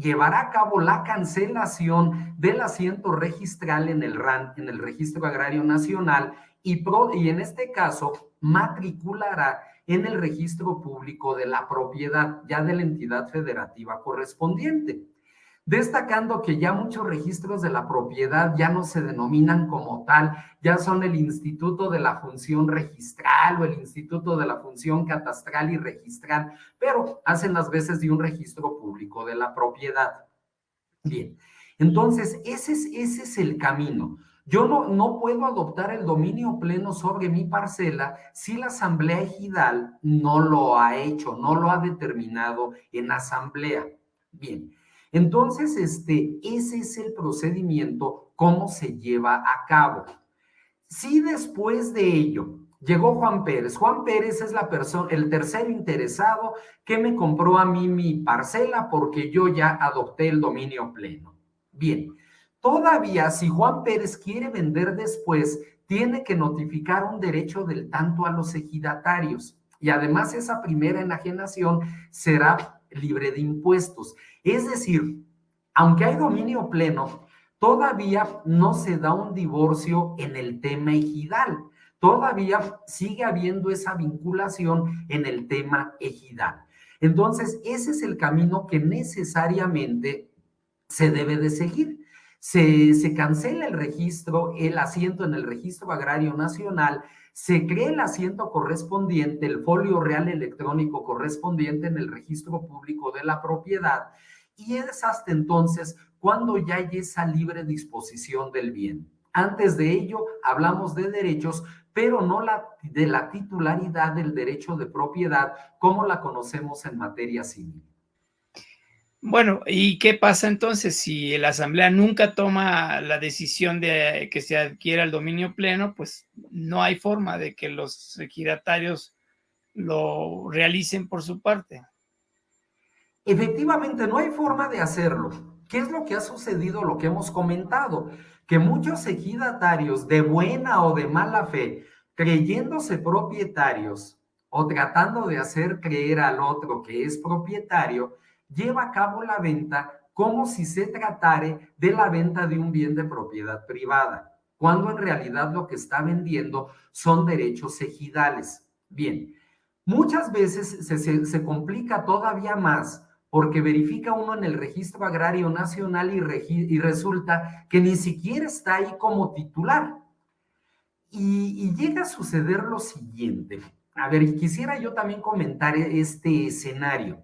llevará a cabo la cancelación del asiento registral en el RAN, en el Registro Agrario Nacional, y, y en este caso matriculará en el registro público de la propiedad ya de la entidad federativa correspondiente destacando que ya muchos registros de la propiedad ya no se denominan como tal, ya son el Instituto de la Función Registral o el Instituto de la Función Catastral y Registral, pero hacen las veces de un registro público de la propiedad. Bien, entonces ese es, ese es el camino. Yo no, no puedo adoptar el dominio pleno sobre mi parcela si la asamblea ejidal no lo ha hecho, no lo ha determinado en asamblea. Bien, entonces, este, ese es el procedimiento, cómo se lleva a cabo. Si después de ello Llegó Juan Pérez. Juan Pérez es la persona, el tercer interesado que me compró a mí mi parcela porque yo ya adopté el dominio pleno. Bien, todavía si Juan Pérez quiere vender después, tiene que notificar un derecho del tanto a los ejidatarios. Y además esa primera enajenación será libre de impuestos. Es decir, aunque hay dominio pleno, todavía no se da un divorcio en el tema ejidal todavía sigue habiendo esa vinculación en el tema ejidal. Entonces, ese es el camino que necesariamente se debe de seguir. Se, se, cancela el registro, el asiento en el registro agrario nacional, se crea el asiento correspondiente, el folio real electrónico correspondiente en el registro público de la propiedad, y es hasta entonces cuando ya hay esa libre disposición del bien. Antes de ello, hablamos de derechos, pero no de la titularidad del derecho de propiedad como la conocemos en materia civil. Bueno, ¿y qué pasa entonces si la Asamblea nunca toma la decisión de que se adquiera el dominio pleno? Pues no hay forma de que los ejidatarios lo realicen por su parte. Efectivamente, no hay forma de hacerlo. ¿Qué es lo que ha sucedido, lo que hemos comentado? Que muchos ejidatarios de buena o de mala fe, creyéndose propietarios o tratando de hacer creer al otro que es propietario, lleva a cabo la venta como si se tratare de la venta de un bien de propiedad privada, cuando en realidad lo que está vendiendo son derechos ejidales. Bien, muchas veces se, se, se complica todavía más porque verifica uno en el registro agrario nacional y, resulta que ni siquiera está ahí como titular. Y, y, llega a suceder lo siguiente. A ver, quisiera yo también comentar este escenario.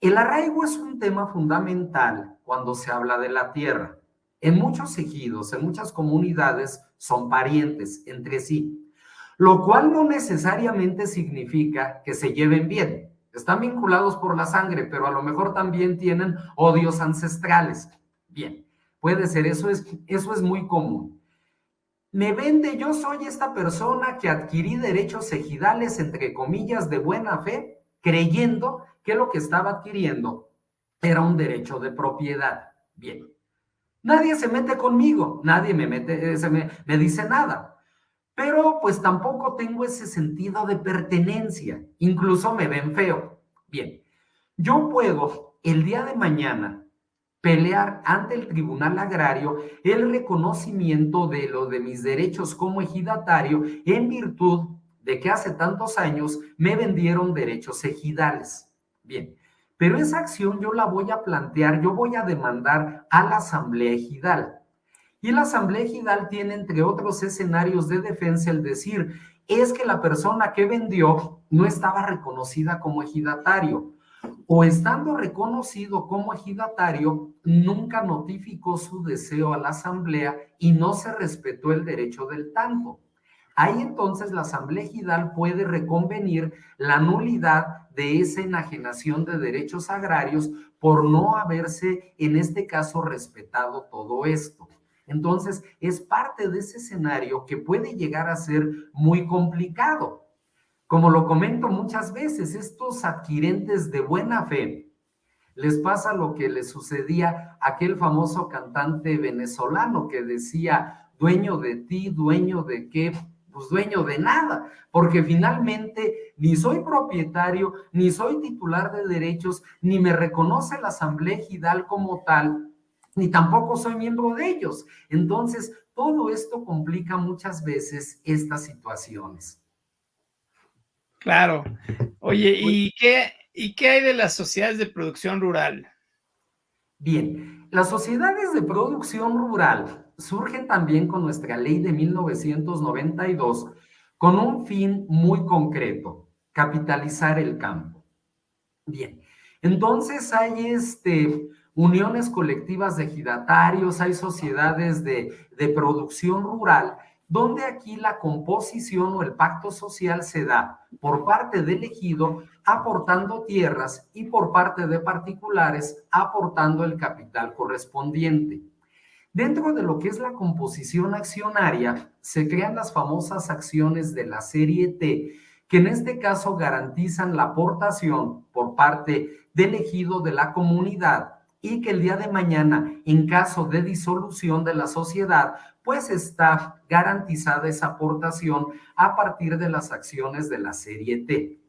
El arraigo es un tema fundamental cuando se habla de la tierra. En muchos ejidos, en muchas comunidades, son parientes entre sí, lo cual no necesariamente significa que se lleven bien. Están vinculados por la sangre, pero a lo mejor también tienen odios ancestrales. Bien, puede ser, eso es, eso es muy común. Me vende, yo soy esta persona que adquirí derechos ejidales, entre comillas, de buena fe, creyendo que lo que estaba adquiriendo era un derecho de propiedad. Bien, nadie se mete conmigo, nadie me, mete, eh, se me, me dice nada pero pues tampoco tengo ese sentido de pertenencia, incluso me ven feo. Bien, yo puedo el día de mañana pelear ante el Tribunal Agrario el reconocimiento de lo de mis derechos como ejidatario en virtud de que hace tantos años me vendieron derechos ejidales. Bien, pero esa acción yo la voy a plantear, yo voy a demandar a la Asamblea Ejidal. Y la Asamblea Ejidal tiene, entre otros escenarios de defensa, el decir, es que la persona que vendió no estaba reconocida como ejidatario o estando reconocido como ejidatario, nunca notificó su deseo a la asamblea y no se respetó el derecho del tanto. Ahí entonces la asamblea ejidal puede reconvenir la nulidad de esa enajenación de derechos agrarios por no haberse, en este caso, respetado todo esto. Entonces, es parte de ese escenario que puede llegar a ser muy complicado. Como lo comento muchas veces, estos adquirentes de buena fe les pasa lo que le sucedía a aquel famoso cantante venezolano que decía, dueño de ti, dueño de qué, pues dueño de nada, porque finalmente ni soy propietario, ni soy titular de derechos, ni me reconoce la Asamblea Ejidal como tal, ni tampoco soy miembro de ellos. Entonces, todo esto complica muchas veces estas situaciones. Claro. Oye, ¿y qué, ¿y qué hay de las sociedades de producción rural? Bien, las sociedades de producción rural surgen también con nuestra ley de 1992 con un fin muy concreto, capitalizar el campo. Bien, entonces hay este, uniones colectivas de ejidatarios, hay sociedades de, de producción rural, donde aquí la composición o el pacto social se da por parte del ejido aportando tierras y por parte de particulares aportando el capital correspondiente. Dentro de lo que es la composición accionaria, se crean las famosas acciones de la serie T, que en este caso garantizan la aportación por parte del ejido de la comunidad y que el día de mañana, en caso de disolución de la sociedad, pues está garantizada esa aportación a partir de las acciones de la serie T.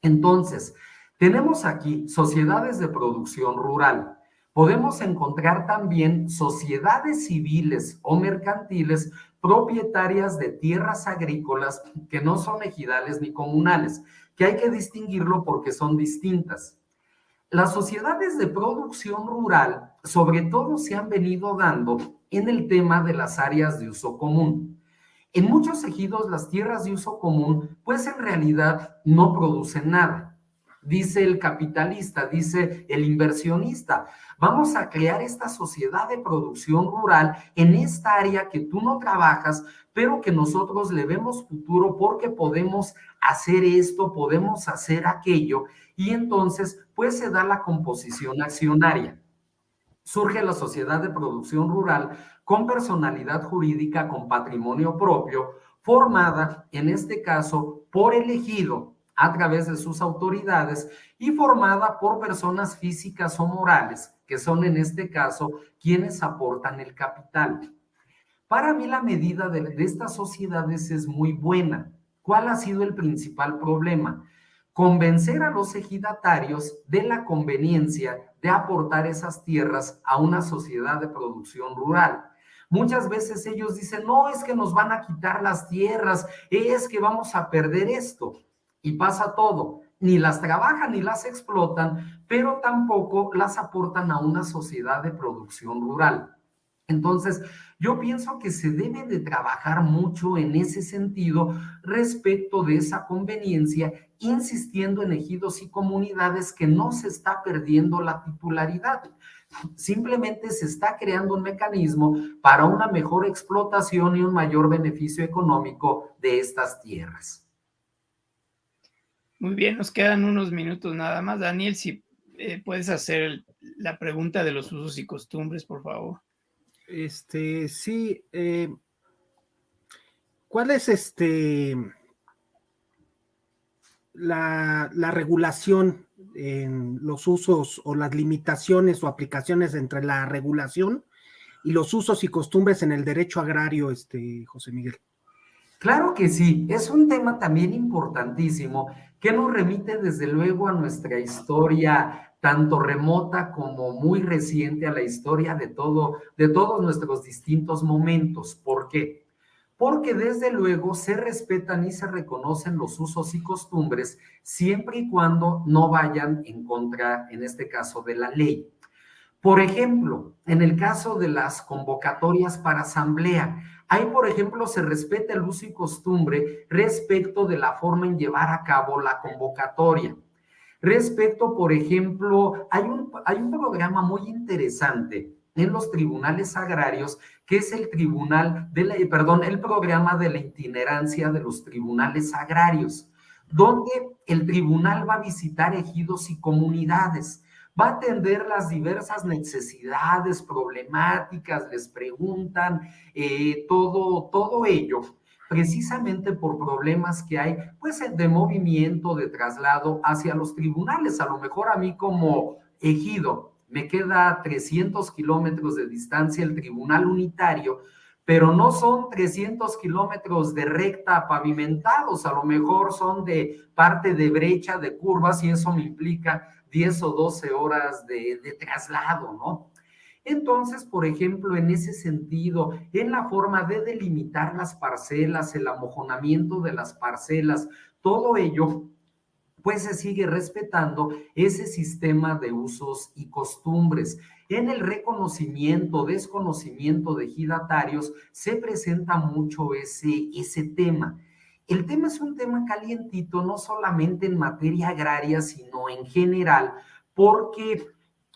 Entonces, tenemos aquí sociedades de producción rural. Podemos encontrar también sociedades civiles o mercantiles propietarias de tierras agrícolas que no son ejidales ni comunales, que hay que distinguirlo porque son distintas. Las sociedades de producción rural, sobre todo, se han venido dando en el tema de las áreas de uso común. En muchos ejidos, las tierras de uso común, pues en realidad no producen nada. Dice el capitalista, dice el inversionista, vamos a crear esta sociedad de producción rural en esta área que tú no trabajas, pero que nosotros le vemos futuro porque podemos hacer esto, podemos hacer aquello, y entonces pues se da la composición accionaria. Surge la sociedad de producción rural con personalidad jurídica, con patrimonio propio, formada en este caso por elegido a través de sus autoridades y formada por personas físicas o morales, que son en este caso quienes aportan el capital. Para mí la medida de, estas sociedades es muy buena. ¿Cuál ha sido el principal problema? convencer a los ejidatarios de la conveniencia de aportar esas tierras a una sociedad de producción rural. Muchas veces ellos dicen, no, es que nos van a quitar las tierras, es que vamos a perder esto. Y pasa todo, ni las trabajan ni las explotan, pero tampoco las aportan a una sociedad de producción rural. Entonces, yo pienso que se debe de trabajar mucho en ese sentido respecto de esa conveniencia, insistiendo en ejidos y comunidades que no se está perdiendo la titularidad. Simplemente se está creando un mecanismo para una mejor explotación y un mayor beneficio económico de estas tierras. Muy bien, nos quedan unos minutos nada más. Daniel, si eh, puedes hacer la pregunta de los usos y costumbres, por favor. Este, sí. Eh, ¿Cuál es este la, la, regulación en los usos o las limitaciones o aplicaciones entre la regulación y los usos y costumbres en el derecho agrario, este, José Miguel? Claro que sí, es un tema también importantísimo que nos remite desde luego a nuestra historia tanto remota como muy reciente a la historia de todo de todos nuestros distintos momentos. ¿Por qué? Porque desde luego se respetan y se reconocen los usos y costumbres siempre y cuando no vayan en contra, en este caso, de la ley. Por ejemplo, en el caso de las convocatorias para asamblea, Ahí, por ejemplo, se respeta el uso y costumbre respecto de la forma en llevar a cabo la convocatoria. Respecto, por ejemplo, hay un, hay un programa muy interesante en los tribunales agrarios, que es el tribunal de la, perdón, el programa de la itinerancia de los tribunales agrarios, donde el tribunal va a visitar ejidos y comunidades va a atender las diversas necesidades, problemáticas, les preguntan eh, todo, todo ello, precisamente por problemas que hay, pues de movimiento, de traslado hacia los tribunales. A lo mejor a mí como ejido me queda 300 kilómetros de distancia el tribunal unitario, pero no son 300 kilómetros de recta pavimentados, a lo mejor son de parte de brecha, de curvas, y eso me implica 10 o 12 horas de, traslado, ¿no? Entonces, por ejemplo, en ese sentido, en la forma de delimitar las parcelas, el amojonamiento de las parcelas, todo ello, pues se sigue respetando ese sistema de usos y costumbres. En el reconocimiento, desconocimiento de ejidatarios, se presenta mucho ese, ese tema. El tema es un tema calientito, no solamente en materia agraria, sino en general, porque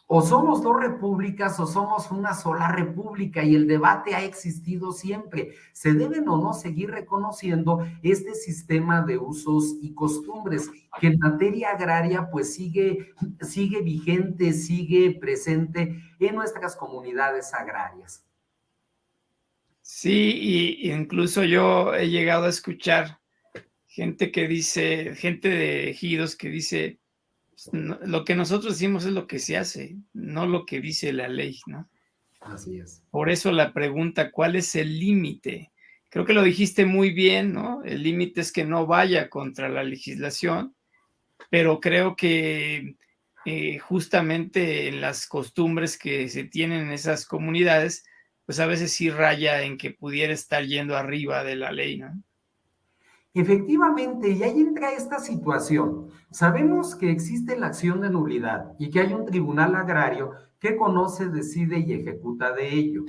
o somos dos repúblicas o somos una sola república y el debate ha existido siempre. ¿Se deben o no seguir reconociendo este sistema de usos y costumbres que en materia agraria pues sigue, sigue vigente, sigue presente en nuestras comunidades agrarias? Sí, y incluso yo he llegado a escuchar gente que dice, gente de ejidos que dice, pues, lo que nosotros decimos es lo que se hace, no lo que dice la ley, ¿no? Así es. Por eso la pregunta, ¿cuál es el límite? Creo que lo dijiste muy bien, ¿no? El límite es que no vaya contra la legislación, pero creo que eh, justamente en las costumbres que se tienen en esas comunidades, pues a veces sí raya en que pudiera estar yendo arriba de la ley, ¿no? Efectivamente, y ahí entra esta situación. Sabemos que existe la acción de nulidad y que hay un tribunal agrario que conoce, decide y ejecuta de ello.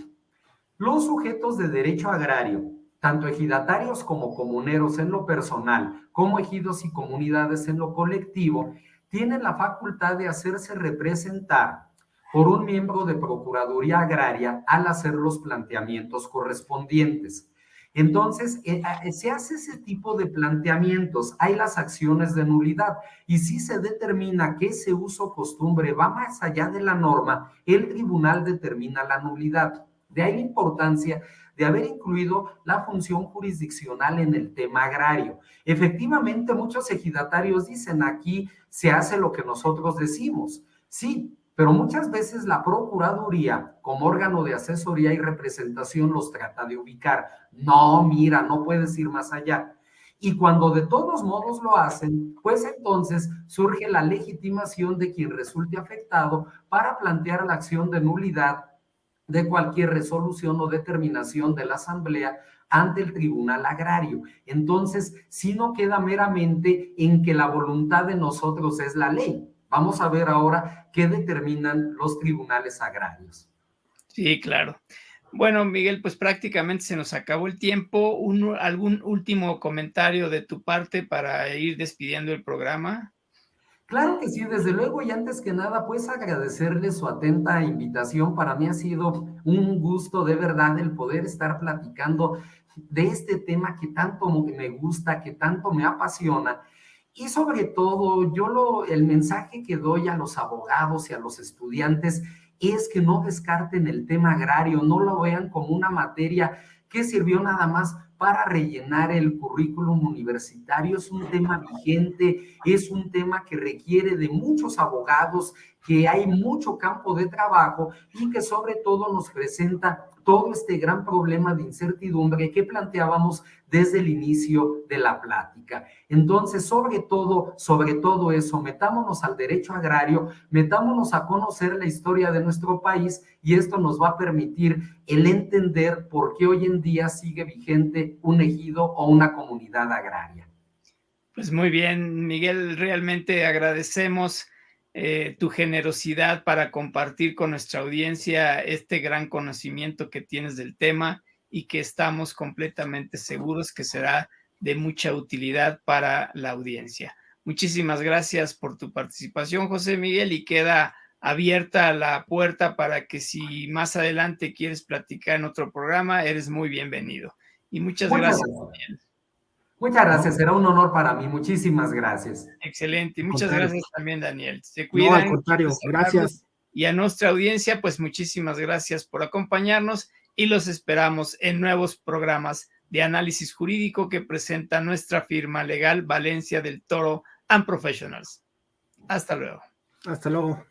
Los sujetos de derecho agrario, tanto ejidatarios como comuneros en lo personal, como ejidos y comunidades en lo colectivo, tienen la facultad de hacerse representar por un miembro de Procuraduría Agraria al hacer los planteamientos correspondientes. Entonces, eh, eh, se hace ese tipo de planteamientos, hay las acciones de nulidad y si se determina que ese uso costumbre va más allá de la norma, el tribunal determina la nulidad. De ahí la importancia de haber incluido la función jurisdiccional en el tema agrario. Efectivamente, muchos ejidatarios dicen aquí se hace lo que nosotros decimos. Sí, pero muchas veces la Procuraduría, como órgano de asesoría y representación, los trata de ubicar. No, mira, no puedes ir más allá. Y cuando de todos modos lo hacen, pues entonces surge la legitimación de quien resulte afectado para plantear la acción de nulidad de cualquier resolución o determinación de la Asamblea ante el Tribunal Agrario. Entonces, si no queda meramente en que la voluntad de nosotros es la ley. Vamos a ver ahora qué determinan los tribunales agrarios. Sí, claro. Bueno, Miguel, pues prácticamente se nos acabó el tiempo. ¿Algún último comentario de tu parte para ir despidiendo el programa? Claro que sí, desde luego y antes que nada, pues agradecerle su atenta invitación. Para mí ha sido un gusto de verdad el poder estar platicando de este tema que tanto me gusta, que tanto me apasiona. Y sobre todo, yo lo, el mensaje que doy a los abogados y a los estudiantes es que no descarten el tema agrario, no lo vean como una materia que sirvió nada más para rellenar el currículum universitario. Es un tema vigente, es un tema que requiere de muchos abogados, que hay mucho campo de trabajo y que sobre todo nos presenta todo este gran problema de incertidumbre que planteábamos desde el inicio de la plática. Entonces, sobre todo, sobre todo eso, metámonos al derecho agrario, metámonos a conocer la historia de nuestro país y esto nos va a permitir el entender por qué hoy en día sigue vigente un ejido o una comunidad agraria. Pues muy bien, Miguel, realmente agradecemos eh, tu generosidad para compartir con nuestra audiencia este gran conocimiento que tienes del tema y que estamos completamente seguros que será de mucha utilidad para la audiencia. Muchísimas gracias por tu participación, José Miguel, y queda abierta la puerta para que si más adelante quieres platicar en otro programa, eres muy bienvenido. Y muchas gracias. Muchas gracias, será un honor para mí. Muchísimas gracias. Excelente. Muchas gracias también, Daniel. Se cuidan. No, al contrario, gracias. Y a nuestra audiencia, pues muchísimas gracias por acompañarnos y los esperamos en nuevos programas de análisis jurídico que presenta nuestra firma legal Valencia del Toro and Professionals. Hasta luego. Hasta luego.